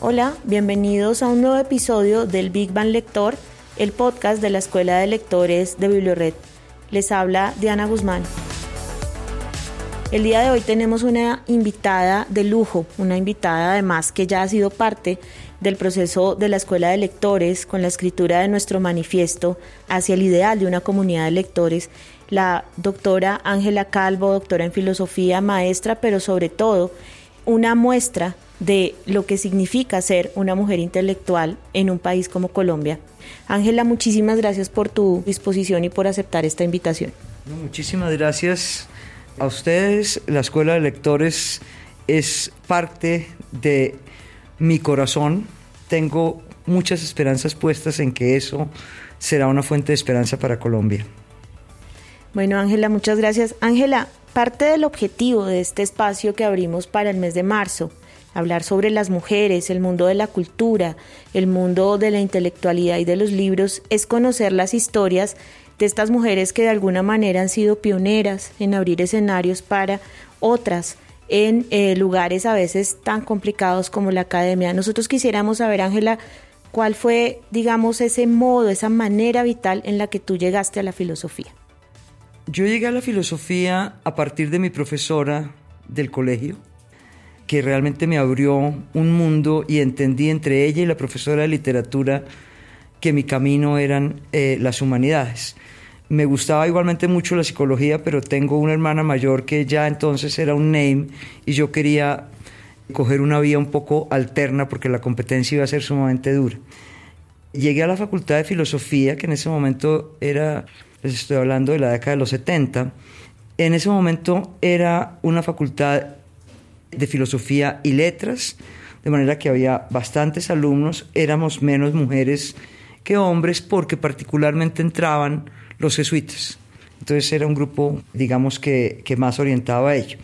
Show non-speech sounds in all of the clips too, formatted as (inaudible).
Hola, bienvenidos a un nuevo episodio del Big Bang Lector, el podcast de la Escuela de Lectores de Bibliored. Les habla Diana Guzmán. El día de hoy tenemos una invitada de lujo, una invitada además que ya ha sido parte del proceso de la Escuela de Lectores con la escritura de nuestro manifiesto hacia el ideal de una comunidad de lectores, la doctora Ángela Calvo, doctora en filosofía, maestra, pero sobre todo una muestra de lo que significa ser una mujer intelectual en un país como Colombia. Ángela, muchísimas gracias por tu disposición y por aceptar esta invitación. muchísimas gracias a ustedes. La Escuela de Lectores es parte de mi corazón. Tengo muchas esperanzas puestas en que eso será una fuente de esperanza para Colombia. Bueno, Ángela, muchas gracias. Ángela, parte del objetivo de este espacio que abrimos para el mes de marzo hablar sobre las mujeres, el mundo de la cultura, el mundo de la intelectualidad y de los libros, es conocer las historias de estas mujeres que de alguna manera han sido pioneras en abrir escenarios para otras en eh, lugares a veces tan complicados como la academia. Nosotros quisiéramos saber, Ángela, cuál fue, digamos, ese modo, esa manera vital en la que tú llegaste a la filosofía. Yo llegué a la filosofía a partir de mi profesora del colegio, que realmente me abrió un mundo y entendí entre ella y la profesora de literatura que mi camino eran eh, las humanidades. Me gustaba igualmente mucho la psicología, pero tengo una hermana mayor que ya entonces era un name y yo quería coger una vía un poco alterna porque la competencia iba a ser sumamente dura. Llegué a la Facultad de Filosofía, que en ese momento era, les estoy hablando de la década de los 70, en ese momento era una facultad de filosofía y letras, de manera que había bastantes alumnos, éramos menos mujeres que hombres porque particularmente entraban los jesuitas. Entonces era un grupo, digamos, que, que más orientado a ello.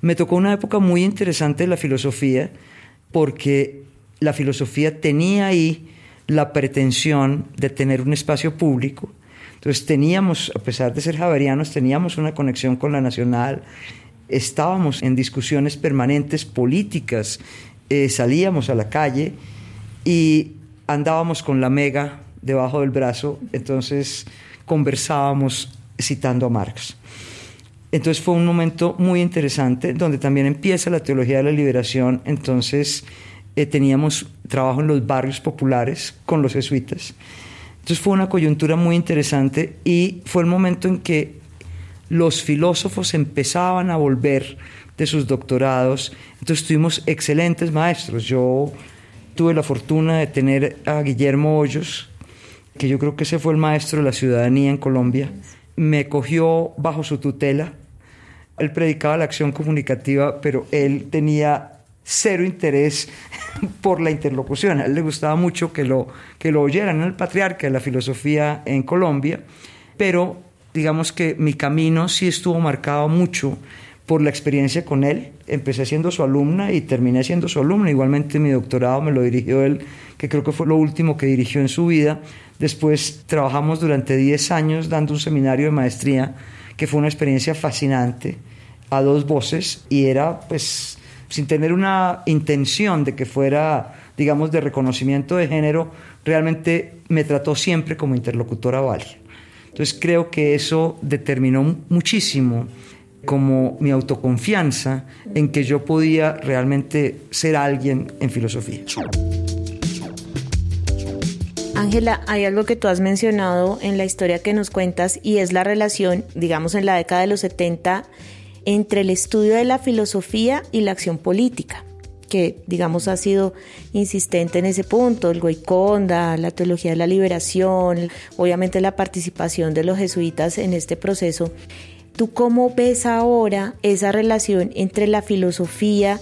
Me tocó una época muy interesante de la filosofía porque la filosofía tenía ahí la pretensión de tener un espacio público. Entonces teníamos, a pesar de ser javerianos, teníamos una conexión con la nacional estábamos en discusiones permanentes políticas, eh, salíamos a la calle y andábamos con la mega debajo del brazo, entonces conversábamos citando a Marx. Entonces fue un momento muy interesante donde también empieza la teología de la liberación, entonces eh, teníamos trabajo en los barrios populares con los jesuitas. Entonces fue una coyuntura muy interesante y fue el momento en que los filósofos empezaban a volver de sus doctorados, entonces tuvimos excelentes maestros. Yo tuve la fortuna de tener a Guillermo Hoyos, que yo creo que ese fue el maestro de la ciudadanía en Colombia. Me cogió bajo su tutela. Él predicaba la acción comunicativa, pero él tenía cero interés (laughs) por la interlocución. A él le gustaba mucho que lo, que lo oyeran. el patriarca de la filosofía en Colombia, pero digamos que mi camino sí estuvo marcado mucho por la experiencia con él. Empecé siendo su alumna y terminé siendo su alumna. Igualmente mi doctorado me lo dirigió él, que creo que fue lo último que dirigió en su vida. Después trabajamos durante 10 años dando un seminario de maestría, que fue una experiencia fascinante, a dos voces, y era pues sin tener una intención de que fuera, digamos, de reconocimiento de género, realmente me trató siempre como interlocutora válida. Entonces creo que eso determinó muchísimo como mi autoconfianza en que yo podía realmente ser alguien en filosofía. Ángela, hay algo que tú has mencionado en la historia que nos cuentas y es la relación, digamos, en la década de los 70 entre el estudio de la filosofía y la acción política que digamos ha sido insistente en ese punto, el Goiconda, la teología de la liberación, obviamente la participación de los jesuitas en este proceso. ¿Tú cómo ves ahora esa relación entre la filosofía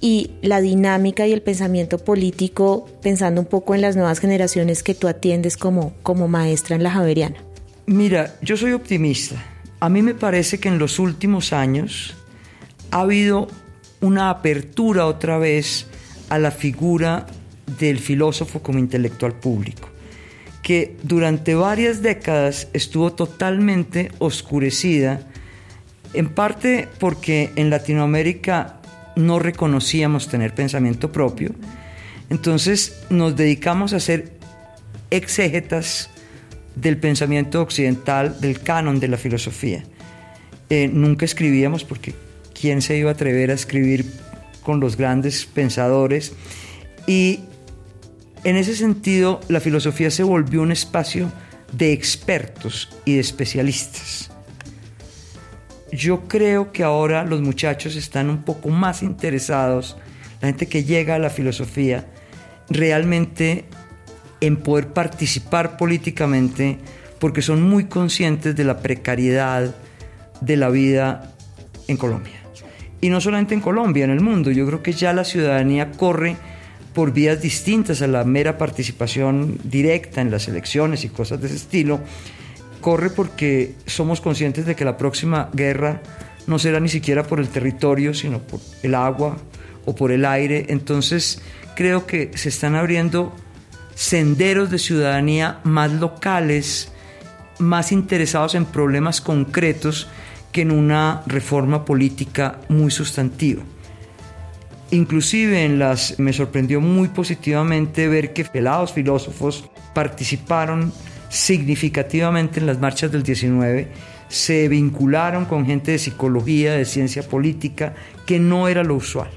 y la dinámica y el pensamiento político, pensando un poco en las nuevas generaciones que tú atiendes como, como maestra en la Javeriana? Mira, yo soy optimista. A mí me parece que en los últimos años ha habido una apertura otra vez a la figura del filósofo como intelectual público, que durante varias décadas estuvo totalmente oscurecida, en parte porque en Latinoamérica no reconocíamos tener pensamiento propio, entonces nos dedicamos a ser exégetas del pensamiento occidental, del canon de la filosofía. Eh, nunca escribíamos porque quién se iba a atrever a escribir con los grandes pensadores y en ese sentido la filosofía se volvió un espacio de expertos y de especialistas. Yo creo que ahora los muchachos están un poco más interesados, la gente que llega a la filosofía, realmente en poder participar políticamente porque son muy conscientes de la precariedad de la vida en Colombia. Y no solamente en Colombia, en el mundo. Yo creo que ya la ciudadanía corre por vías distintas a la mera participación directa en las elecciones y cosas de ese estilo. Corre porque somos conscientes de que la próxima guerra no será ni siquiera por el territorio, sino por el agua o por el aire. Entonces creo que se están abriendo senderos de ciudadanía más locales, más interesados en problemas concretos que en una reforma política muy sustantiva. Inclusive en las me sorprendió muy positivamente ver que pelados filósofos participaron significativamente en las marchas del 19, se vincularon con gente de psicología, de ciencia política, que no era lo usual.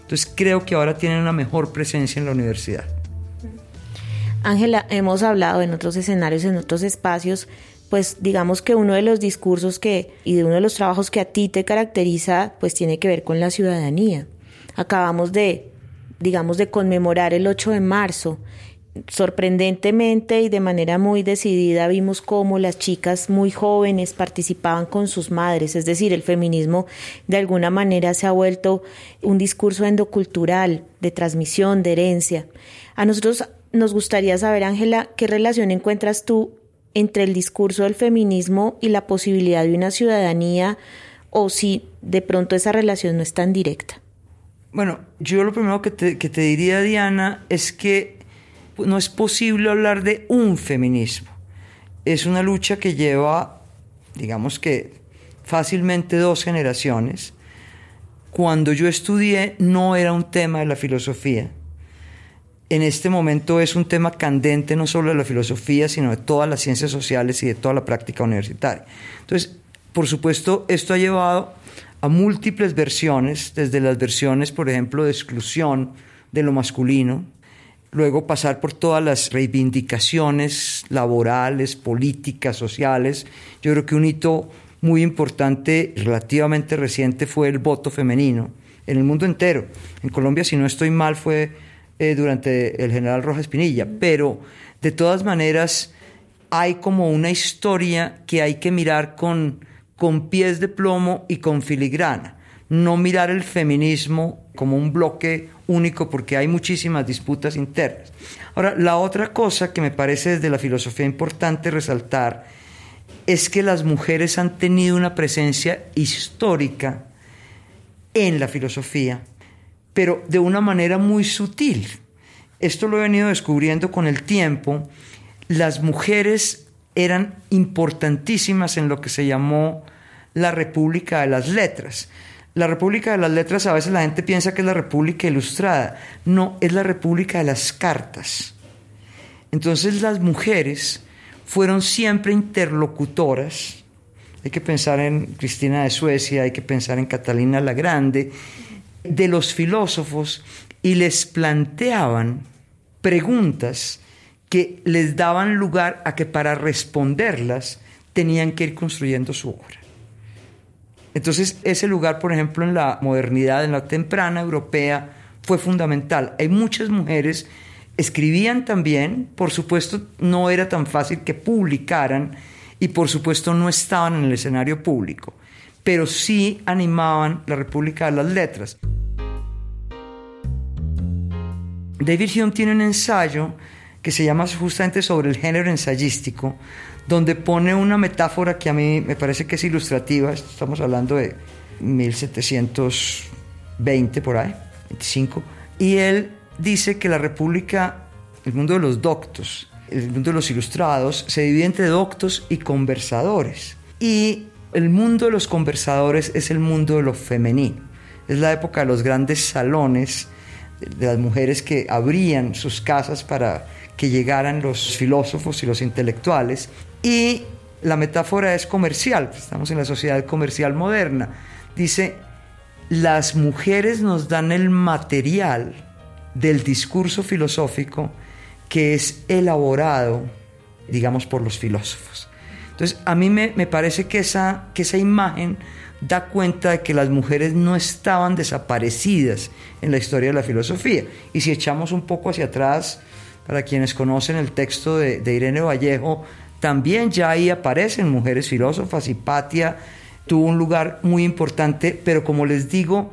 Entonces creo que ahora tienen una mejor presencia en la universidad. Ángela, hemos hablado en otros escenarios, en otros espacios, pues digamos que uno de los discursos que y de uno de los trabajos que a ti te caracteriza, pues tiene que ver con la ciudadanía. Acabamos de, digamos, de conmemorar el 8 de marzo. Sorprendentemente y de manera muy decidida vimos cómo las chicas muy jóvenes participaban con sus madres, es decir, el feminismo de alguna manera se ha vuelto un discurso endocultural, de transmisión, de herencia. A nosotros nos gustaría saber, Ángela, qué relación encuentras tú entre el discurso del feminismo y la posibilidad de una ciudadanía o si de pronto esa relación no es tan directa. Bueno, yo lo primero que te, diría, Diana, es que no es posible hablar de un feminismo. Es una lucha que lleva, digamos que fácilmente dos generaciones. Cuando yo estudié no era un tema de la filosofía en este momento es un tema candente no solo de la filosofía, sino de todas las ciencias sociales y de toda la práctica universitaria. Entonces, por supuesto, esto ha llevado a múltiples versiones, desde las versiones, por ejemplo, de exclusión de lo masculino, luego pasar por todas las reivindicaciones laborales, políticas, sociales. Yo creo que un hito muy importante, relativamente reciente, fue el voto femenino en el mundo entero. En Colombia, si no estoy mal, fue eh, durante el general Rojas Pinilla, pero de todas maneras hay como una historia que hay que mirar con, con pies de plomo y con filigrana, no mirar el feminismo como un bloque único porque hay muchísimas disputas internas. Ahora, la otra cosa que me parece desde la filosofía importante resaltar es que las mujeres han tenido una presencia histórica en la filosofía pero de una manera muy sutil. Esto lo he venido descubriendo con el tiempo. Las mujeres eran importantísimas en lo que se llamó la República de las Letras. La República de las Letras a veces la gente piensa que es la República Ilustrada. No, es la República de las Cartas. Entonces las mujeres fueron siempre interlocutoras. Hay que pensar en Cristina de Suecia, hay que pensar en Catalina la Grande, de los filósofos y les planteaban preguntas que les daban lugar a que para responderlas tenían que ir construyendo su obra. Entonces, ese lugar, por ejemplo, en la modernidad, en la temprana europea, fue fundamental. Hay muchas mujeres, escribían también, por supuesto, no era tan fácil que publicaran y por supuesto no estaban en el escenario público, pero sí animaban la República de las Letras. David Hume tiene un ensayo que se llama justamente sobre el género ensayístico, donde pone una metáfora que a mí me parece que es ilustrativa, estamos hablando de 1720 por ahí, 25, y él dice que la república, el mundo de los doctos, el mundo de los ilustrados, se divide entre doctos y conversadores. Y el mundo de los conversadores es el mundo de lo femenino. Es la época de los grandes salones, de las mujeres que abrían sus casas para que llegaran los filósofos y los intelectuales. Y la metáfora es comercial, estamos en la sociedad comercial moderna. Dice, las mujeres nos dan el material del discurso filosófico que es elaborado, digamos, por los filósofos. Entonces, a mí me, parece que esa, que esa imagen da cuenta de que las mujeres no estaban desaparecidas en la historia de la filosofía. Y si echamos un poco hacia atrás, para quienes conocen el texto de, Irene Vallejo, también ya ahí aparecen mujeres filósofas. Hipatia tuvo un lugar muy importante, pero como les digo,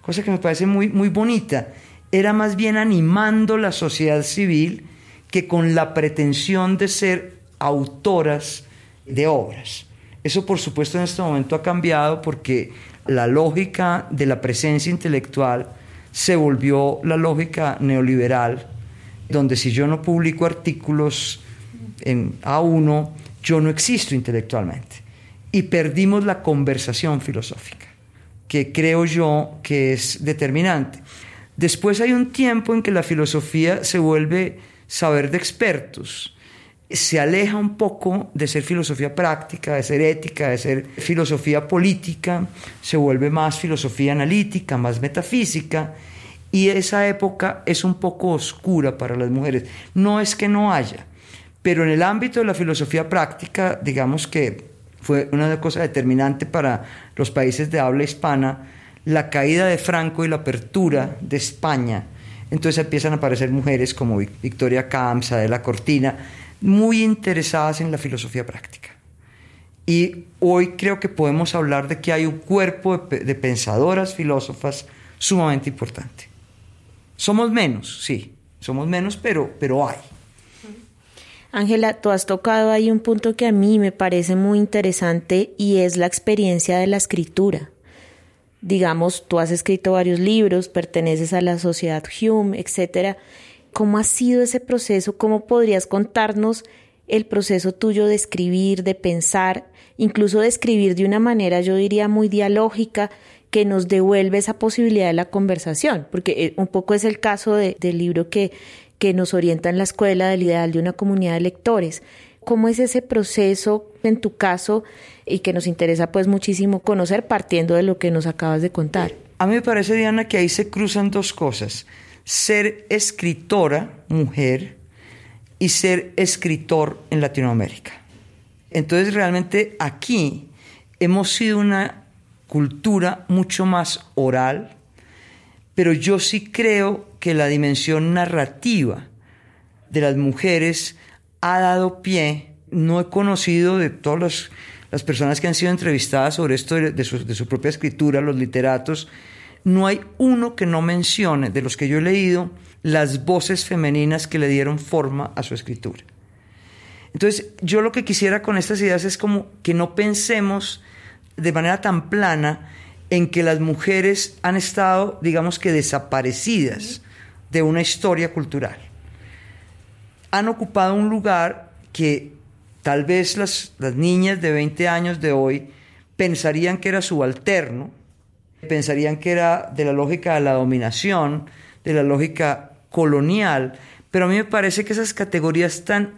cosa que me parece muy, muy bonita, era más bien animando la sociedad civil que con la pretensión de ser autoras de obras. Eso por supuesto en este momento ha cambiado porque la lógica de la presencia intelectual se volvió la lógica neoliberal, donde si yo no publico artículos en A1, yo no existo intelectualmente. Y perdimos la conversación filosófica, que creo yo que es determinante. Después hay un tiempo en que la filosofía se vuelve saber de expertos, se aleja un poco de ser filosofía práctica, de ser ética, de ser filosofía política, se vuelve más filosofía analítica, más metafísica, y esa época es un poco oscura para las mujeres. No es que no haya, pero en el ámbito de la filosofía práctica, digamos que fue una cosa determinante para los países de habla hispana, la caída de Franco y la apertura de España. Entonces empiezan a aparecer mujeres como Victoria Camps, la Cortina, muy interesadas en la filosofía práctica. Y hoy creo que podemos hablar de que hay un cuerpo de, pensadoras filósofas sumamente importante. Somos menos, sí, somos menos, pero, pero hay. Ángela, tú has tocado ahí un punto que a mí me parece muy interesante y es la experiencia de la escritura digamos, tú has escrito varios libros, perteneces a la sociedad Hume, etcétera. ¿Cómo ha sido ese proceso? ¿Cómo podrías contarnos el proceso tuyo de escribir, de pensar, incluso de escribir de una manera, yo diría, muy dialógica, que nos devuelve esa posibilidad de la conversación? Porque eh, un poco es el caso del libro que, que nos orienta en la escuela del ideal de una comunidad de lectores. ¿Cómo es ese proceso en tu caso y que nos interesa pues muchísimo conocer partiendo de lo que nos acabas de contar? A mí me parece, Diana, que ahí se cruzan dos cosas. Ser escritora, mujer, y ser escritor en Latinoamérica. Entonces realmente aquí hemos sido una cultura mucho más oral, pero yo sí creo que la dimensión narrativa de las mujeres ha dado pie, no he conocido de todas las, personas que han sido entrevistadas sobre esto de, su, propia escritura, los literatos, no hay uno que no mencione, de los que yo he leído, las voces femeninas que le dieron forma a su escritura. Entonces, yo lo que quisiera con estas ideas es como que no pensemos de manera tan plana en que las mujeres han estado, digamos que, desaparecidas de una historia cultural han ocupado un lugar que tal vez las, las niñas de 20 años de hoy pensarían que era subalterno, pensarían que era de la lógica de la dominación, de la lógica colonial, pero a mí me parece que esas categorías tan,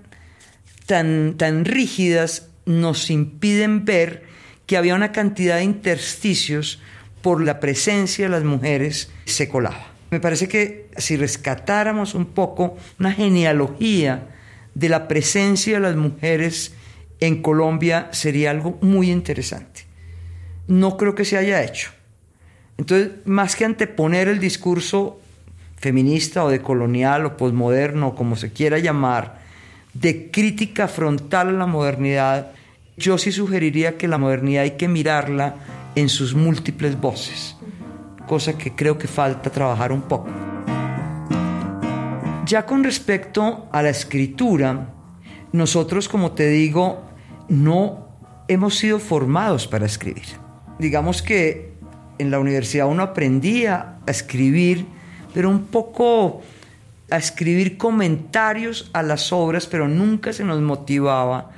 tan, tan rígidas nos impiden ver que había una cantidad de intersticios por la presencia de las mujeres se colaba. Me parece que si rescatáramos un poco una genealogía de la presencia de las mujeres en Colombia sería algo muy interesante. No creo que se haya hecho. Entonces, más que anteponer el discurso feminista o de colonial o posmoderno, como se quiera llamar, de crítica frontal a la modernidad, yo sí sugeriría que la modernidad hay que mirarla en sus múltiples voces cosa que creo que falta trabajar un poco. Ya con respecto a la escritura, nosotros, como te digo, no hemos sido formados para escribir. Digamos que en la universidad uno aprendía a escribir, pero un poco a escribir comentarios a las obras, pero nunca se nos motivaba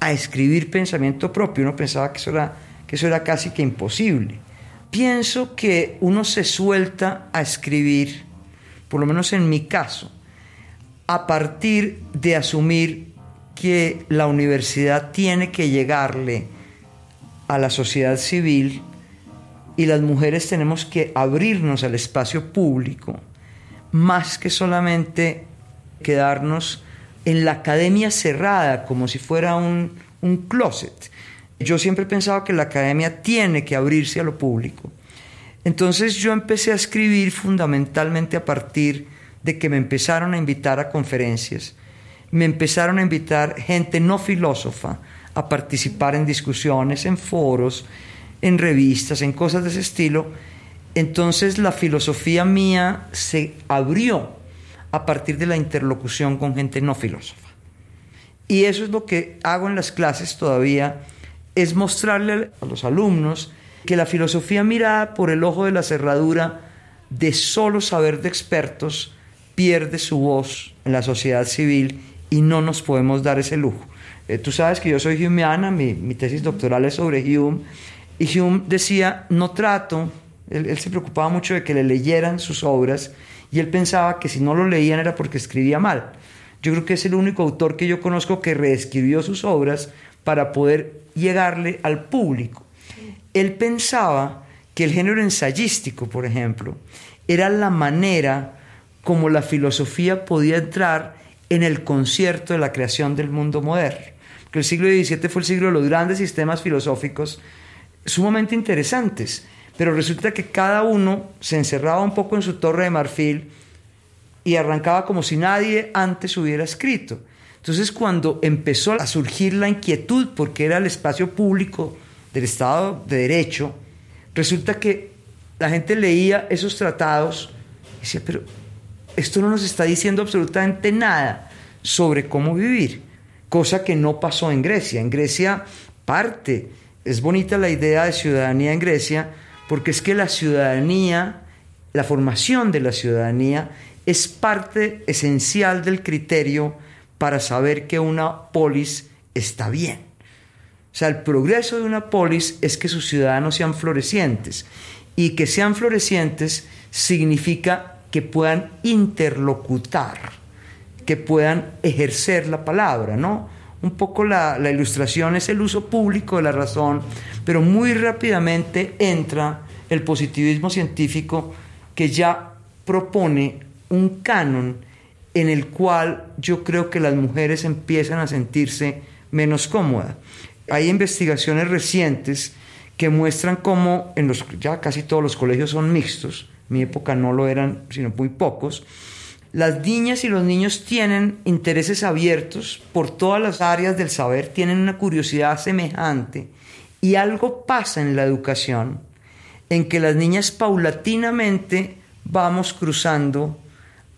a escribir pensamiento propio. Uno pensaba que eso era, que eso era casi que imposible. Pienso que uno se suelta a escribir, por lo menos en mi caso, a partir de asumir que la universidad tiene que llegarle a la sociedad civil y las mujeres tenemos que abrirnos al espacio público más que solamente quedarnos en la academia cerrada como si fuera un, un closet. Yo siempre he pensado que la academia tiene que abrirse a lo público. Entonces yo empecé a escribir fundamentalmente a partir de que me empezaron a invitar a conferencias, me empezaron a invitar gente no filósofa a participar en discusiones, en foros, en revistas, en cosas de ese estilo. Entonces la filosofía mía se abrió a partir de la interlocución con gente no filósofa. Y eso es lo que hago en las clases todavía, es mostrarle a los alumnos que la filosofía mirada por el ojo de la cerradura de solo saber de expertos pierde su voz en la sociedad civil y no nos podemos dar ese lujo. Eh, tú sabes que yo soy humeana, mi, mi, tesis doctoral es sobre Hume, y Hume decía, no trato, él, se preocupaba mucho de que le leyeran sus obras, y él pensaba que si no lo leían era porque escribía mal. Yo creo que es el único autor que yo conozco que reescribió sus obras para poder llegarle al público. Él pensaba que el género ensayístico, por ejemplo, era la manera como la filosofía podía entrar en el concierto de la creación del mundo moderno. Porque el siglo XVII fue el siglo de los grandes sistemas filosóficos sumamente interesantes, pero resulta que cada uno se encerraba un poco en su torre de marfil y arrancaba como si nadie antes hubiera escrito. Entonces cuando empezó a surgir la inquietud, porque era el espacio público del Estado de Derecho, resulta que la gente leía esos tratados y decía, pero esto no nos está diciendo absolutamente nada sobre cómo vivir, cosa que no pasó en Grecia. En Grecia parte, es bonita la idea de ciudadanía en Grecia, porque es que la ciudadanía, la formación de la ciudadanía, es parte esencial del criterio para saber que una polis está bien. O sea, el progreso de una polis es que sus ciudadanos sean florecientes. Y que sean florecientes significa que puedan interlocutar, que puedan ejercer la palabra, ¿no? Un poco la, la, ilustración es el uso público de la razón, pero muy rápidamente entra el positivismo científico que ya propone un canon en el cual yo creo que las mujeres empiezan a sentirse menos cómodas. Hay investigaciones recientes que muestran cómo en los, ya casi todos los colegios son mixtos, mi época no lo eran, sino muy pocos, las niñas y los niños tienen intereses abiertos por todas las áreas del saber, tienen una curiosidad semejante y algo pasa en la educación en que las niñas paulatinamente vamos cruzando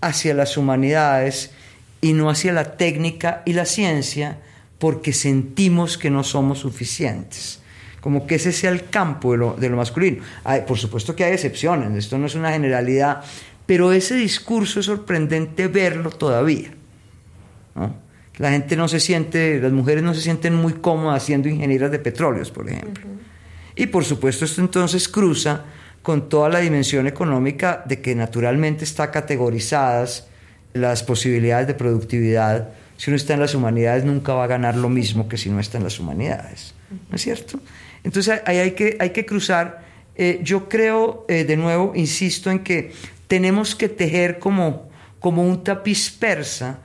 hacia las humanidades y no hacia la técnica y la ciencia porque sentimos que no somos suficientes como que ese sea el campo de lo, masculino. Hay, por supuesto que hay excepciones, esto no es una generalidad, pero ese discurso es sorprendente verlo todavía. ¿no? La gente no se siente, las mujeres no se sienten muy cómodas siendo ingenieras de petróleos, por ejemplo. Uh -huh. Y por supuesto esto entonces cruza con toda la dimensión económica de que naturalmente está categorizadas las posibilidades de productividad. Si uno está en las humanidades nunca va a ganar lo mismo que si no está en las humanidades. ¿No es cierto? Entonces ahí hay que, hay que cruzar. Eh, yo creo, eh, de nuevo, insisto en que tenemos que tejer como, como un tapiz persa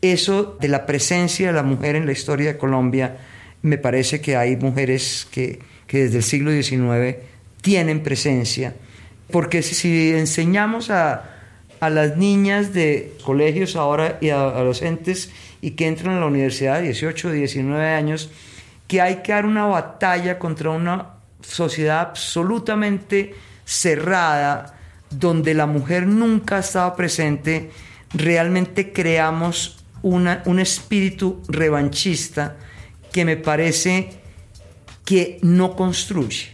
eso de la presencia de la mujer en la historia de Colombia. Me parece que hay mujeres que, que desde el siglo XIX tienen presencia, porque si enseñamos a, a las niñas de colegios ahora y a adolescentes y que entran a la universidad, 18, 19 años, que hay que dar una batalla contra una sociedad absolutamente cerrada, donde la mujer nunca estaba presente, realmente creamos una, un espíritu revanchista que me parece que no construye.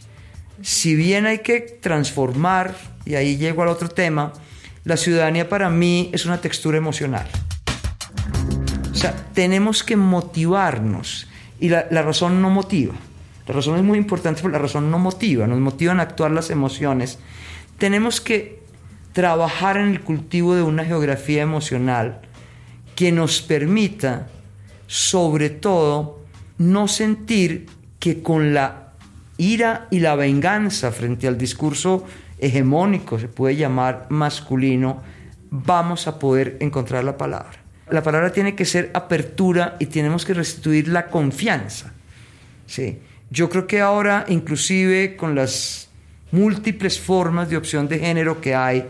Si bien hay que transformar, y ahí llego al otro tema, la ciudadanía para mí es una textura emocional. O sea, tenemos que motivarnos y la, la razón no motiva. La razón es muy importante porque la razón no motiva, nos motivan a actuar las emociones. Tenemos que trabajar en el cultivo de una geografía emocional que nos permita, sobre todo, no sentir que con la ira y la venganza frente al discurso hegemónico, se puede llamar masculino, vamos a poder encontrar la palabra. La palabra tiene que ser apertura y tenemos que restituir la confianza. ¿sí? Yo creo que ahora, inclusive con las múltiples formas de opción de género que hay,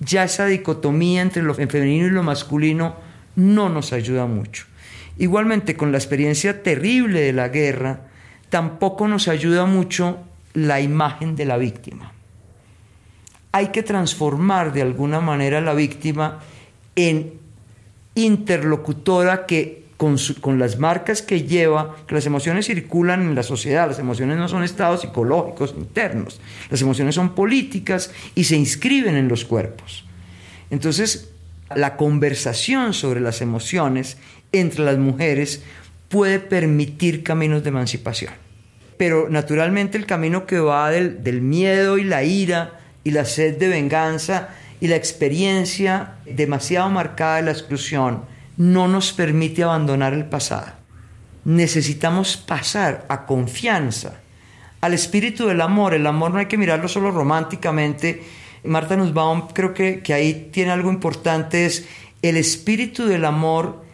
ya esa dicotomía entre lo femenino y lo masculino no nos ayuda mucho. Igualmente, con la experiencia terrible de la guerra, tampoco nos ayuda mucho la imagen de la víctima. Hay que transformar de alguna manera a la víctima en interlocutora que con, las marcas que lleva, que las emociones circulan en la sociedad, las emociones no son estados psicológicos internos, las emociones son políticas y se inscriben en los cuerpos. Entonces, la conversación sobre las emociones entre las mujeres puede permitir caminos de emancipación. Pero naturalmente el camino que va del miedo y la ira y la sed de venganza y la experiencia demasiado marcada de la exclusión, no nos permite abandonar el pasado. Necesitamos pasar a confianza, al espíritu del amor. El amor no hay que mirarlo solo románticamente. Marta Nussbaum creo que, que ahí tiene algo importante, es el espíritu del amor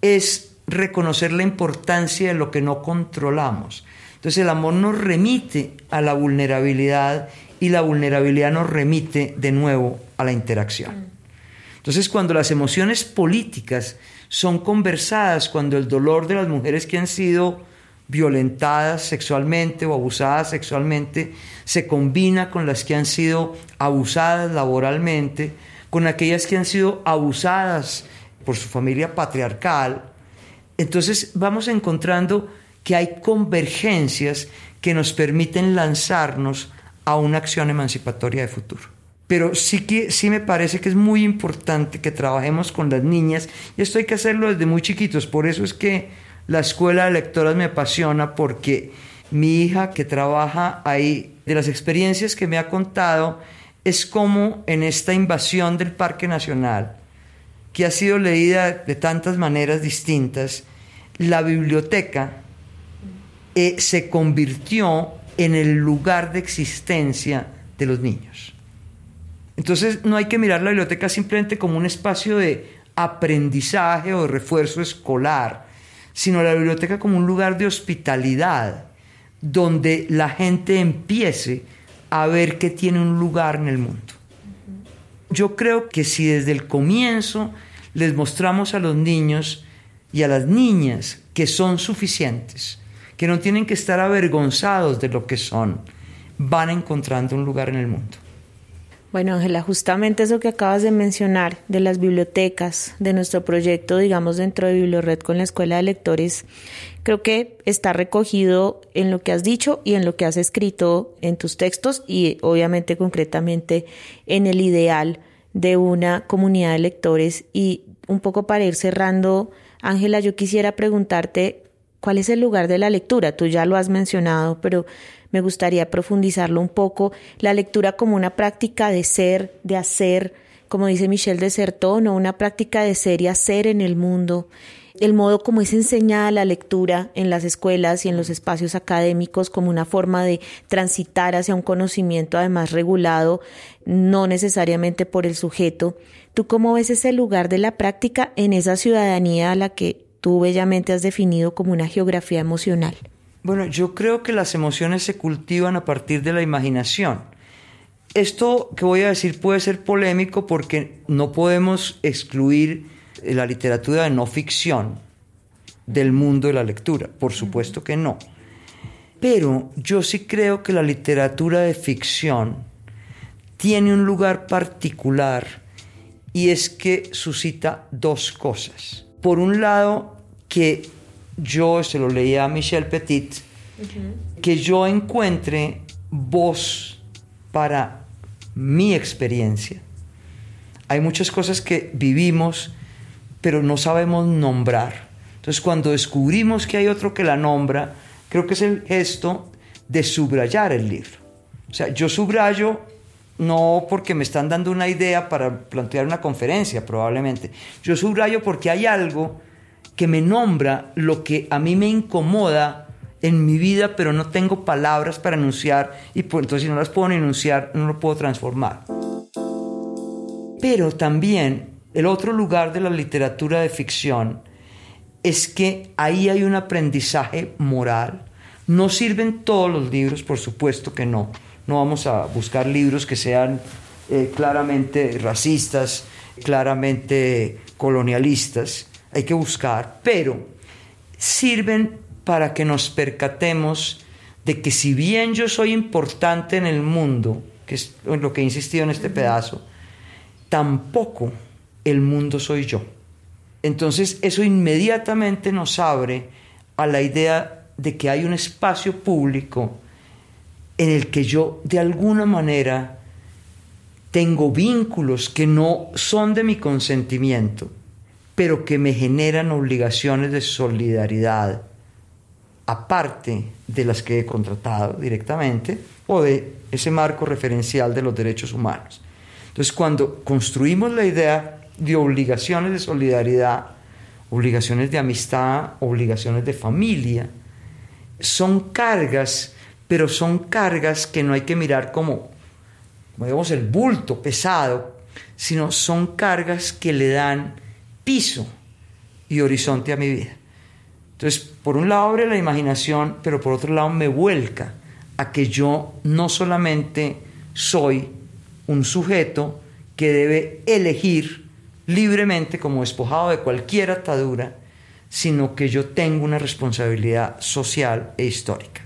es reconocer la importancia de lo que no controlamos. Entonces el amor nos remite a la vulnerabilidad y la vulnerabilidad nos remite de nuevo a la interacción. Entonces cuando las emociones políticas son conversadas cuando el dolor de las mujeres que han sido violentadas sexualmente o abusadas sexualmente se combina con las que han sido abusadas laboralmente, con aquellas que han sido abusadas por su familia patriarcal. Entonces vamos encontrando que hay convergencias que nos permiten lanzarnos a una acción emancipatoria de futuro pero sí, que, sí me parece que es muy importante que trabajemos con las niñas y esto hay que hacerlo desde muy chiquitos. Por eso es que la escuela de lectoras me apasiona porque mi hija que trabaja ahí, de las experiencias que me ha contado, es como en esta invasión del Parque Nacional, que ha sido leída de tantas maneras distintas, la biblioteca eh, se convirtió en el lugar de existencia de los niños. Entonces no hay que mirar la biblioteca simplemente como un espacio de aprendizaje o de refuerzo escolar, sino la biblioteca como un lugar de hospitalidad, donde la gente empiece a ver que tiene un lugar en el mundo. Yo creo que si desde el comienzo les mostramos a los niños y a las niñas que son suficientes, que no tienen que estar avergonzados de lo que son, van encontrando un lugar en el mundo. Bueno, Ángela, justamente eso que acabas de mencionar de las bibliotecas, de nuestro proyecto, digamos, dentro de Bibliored con la Escuela de Lectores, creo que está recogido en lo que has dicho y en lo que has escrito en tus textos y obviamente concretamente en el ideal de una comunidad de lectores. Y un poco para ir cerrando, Ángela, yo quisiera preguntarte cuál es el lugar de la lectura. Tú ya lo has mencionado, pero me gustaría profundizarlo un poco, la lectura como una práctica de ser, de hacer, como dice Michel de Certón, o una práctica de ser y hacer en el mundo, el modo como es enseñada la lectura en las escuelas y en los espacios académicos como una forma de transitar hacia un conocimiento además regulado, no necesariamente por el sujeto. ¿Tú cómo ves ese lugar de la práctica en esa ciudadanía a la que tú bellamente has definido como una geografía emocional? Bueno, yo creo que las emociones se cultivan a partir de la imaginación. Esto que voy a decir puede ser polémico porque no podemos excluir la literatura de no ficción del mundo de la lectura, por supuesto que no. Pero yo sí creo que la literatura de ficción tiene un lugar particular y es que suscita dos cosas. Por un lado, que yo se lo leía a Michel Petit, que yo encuentre voz para mi experiencia. Hay muchas cosas que vivimos, pero no sabemos nombrar. Entonces, cuando descubrimos que hay otro que la nombra, creo que es el gesto de subrayar el libro. O sea, yo subrayo no porque me están dando una idea para plantear una conferencia, probablemente. Yo subrayo porque hay algo que me nombra lo que a mí me incomoda en mi vida, pero no tengo palabras para enunciar y pues, entonces si no las puedo enunciar, no lo puedo transformar. Pero también el otro lugar de la literatura de ficción es que ahí hay un aprendizaje moral. No sirven todos los libros, por supuesto que no. No vamos a buscar libros que sean eh, claramente racistas, claramente colonialistas. Hay que buscar, pero sirven para que nos percatemos de que si bien yo soy importante en el mundo, que es lo que he insistido en este pedazo, tampoco el mundo soy yo. Entonces eso inmediatamente nos abre a la idea de que hay un espacio público en el que yo de alguna manera tengo vínculos que no son de mi consentimiento, pero que me generan obligaciones de solidaridad, aparte de las que he contratado directamente o de ese marco referencial de los derechos humanos. Entonces, cuando construimos la idea de obligaciones de solidaridad, obligaciones de amistad, obligaciones de familia, son cargas, pero son cargas que no hay que mirar como, como digamos, el bulto pesado, sino son cargas que le dan piso y horizonte a mi vida. Entonces, por un lado abre la imaginación, pero por otro lado me vuelca a que yo no solamente soy un sujeto que debe elegir libremente como despojado de cualquier atadura, sino que yo tengo una responsabilidad social e histórica,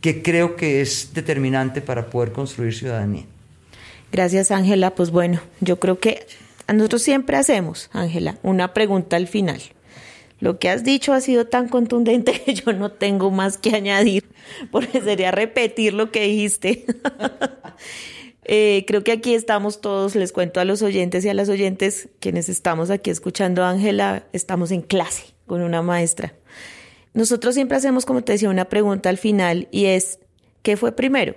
que creo que es determinante para poder construir ciudadanía. Gracias, Ángela. Pues bueno, yo creo que a nosotros siempre hacemos, Ángela, una pregunta al final. Lo que has dicho ha sido tan contundente (laughs) que yo no tengo más que añadir, porque sería repetir lo que dijiste. (laughs) Eh, creo que aquí estamos todos, les cuento a los oyentes y a las oyentes, quienes estamos aquí escuchando a Ángela, estamos en clase con una maestra. Nosotros siempre hacemos, como te decía, una pregunta al final y es, ¿qué fue primero?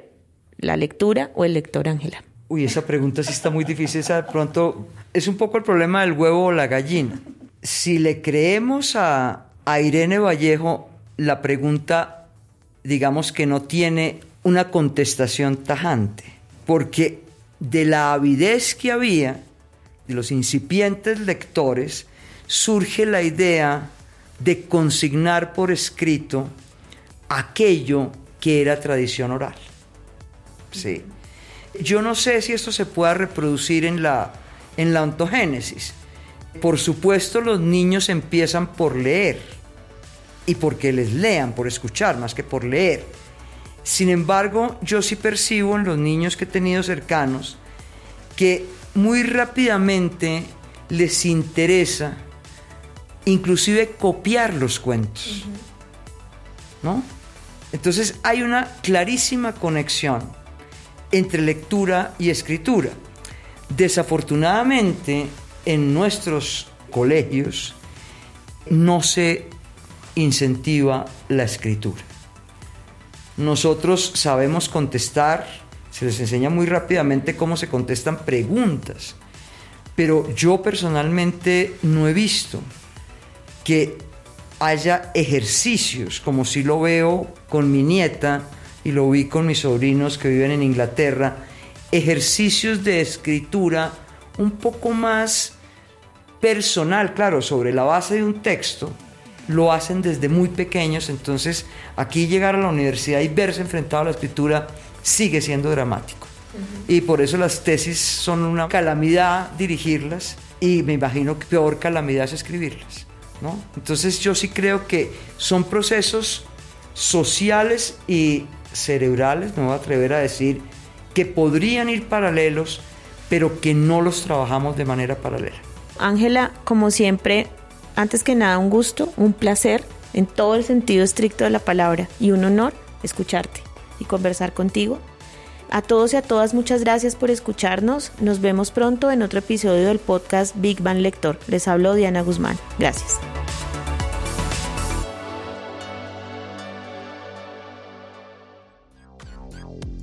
¿La lectura o el lector, Ángela? Uy, esa pregunta sí está muy difícil. Esa de pronto es un poco el problema del huevo o la gallina. Si le creemos a, a Irene Vallejo, la pregunta, digamos que no tiene una contestación tajante porque de la avidez que había, de los incipientes lectores, surge la idea de consignar por escrito aquello que era tradición oral. Sí. Yo no sé si esto se pueda reproducir en la, en la ontogénesis. Por supuesto, los niños empiezan por leer y porque les lean, por escuchar más que por leer. Sin embargo, yo sí percibo en los niños que he tenido cercanos que muy rápidamente les interesa inclusive copiar los cuentos. ¿No? Entonces hay una clarísima conexión entre lectura y escritura. Desafortunadamente, en nuestros colegios no se incentiva la escritura. Nosotros sabemos contestar, se les enseña muy rápidamente cómo se contestan preguntas, pero yo personalmente no he visto que haya ejercicios, como si lo veo con mi nieta y lo vi con mis sobrinos que viven en Inglaterra, ejercicios de escritura un poco más personal, claro, sobre la base de un texto, lo hacen desde muy pequeños, entonces aquí llegar a la universidad y verse enfrentado a la escritura sigue siendo dramático. Y por eso las tesis son una calamidad dirigirlas y me imagino que peor calamidad es escribirlas. Entonces yo sí creo que son procesos sociales y cerebrales, me voy a atrever a decir, que podrían ir paralelos, pero que no los trabajamos de manera paralela. Ángela, como siempre, antes que nada un gusto, un placer en todo el sentido estricto de la palabra y un honor escucharte y conversar contigo. A todos y a todas muchas gracias por escucharnos. Nos vemos pronto en otro episodio del podcast Big Bang Lector. Les hablo Diana Guzmán. Gracias.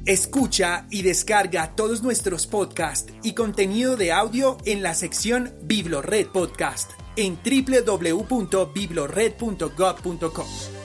Escucha y descarga todos nuestros podcasts y contenido de audio en la sección Biblored Podcast en www.biblored.gov.com.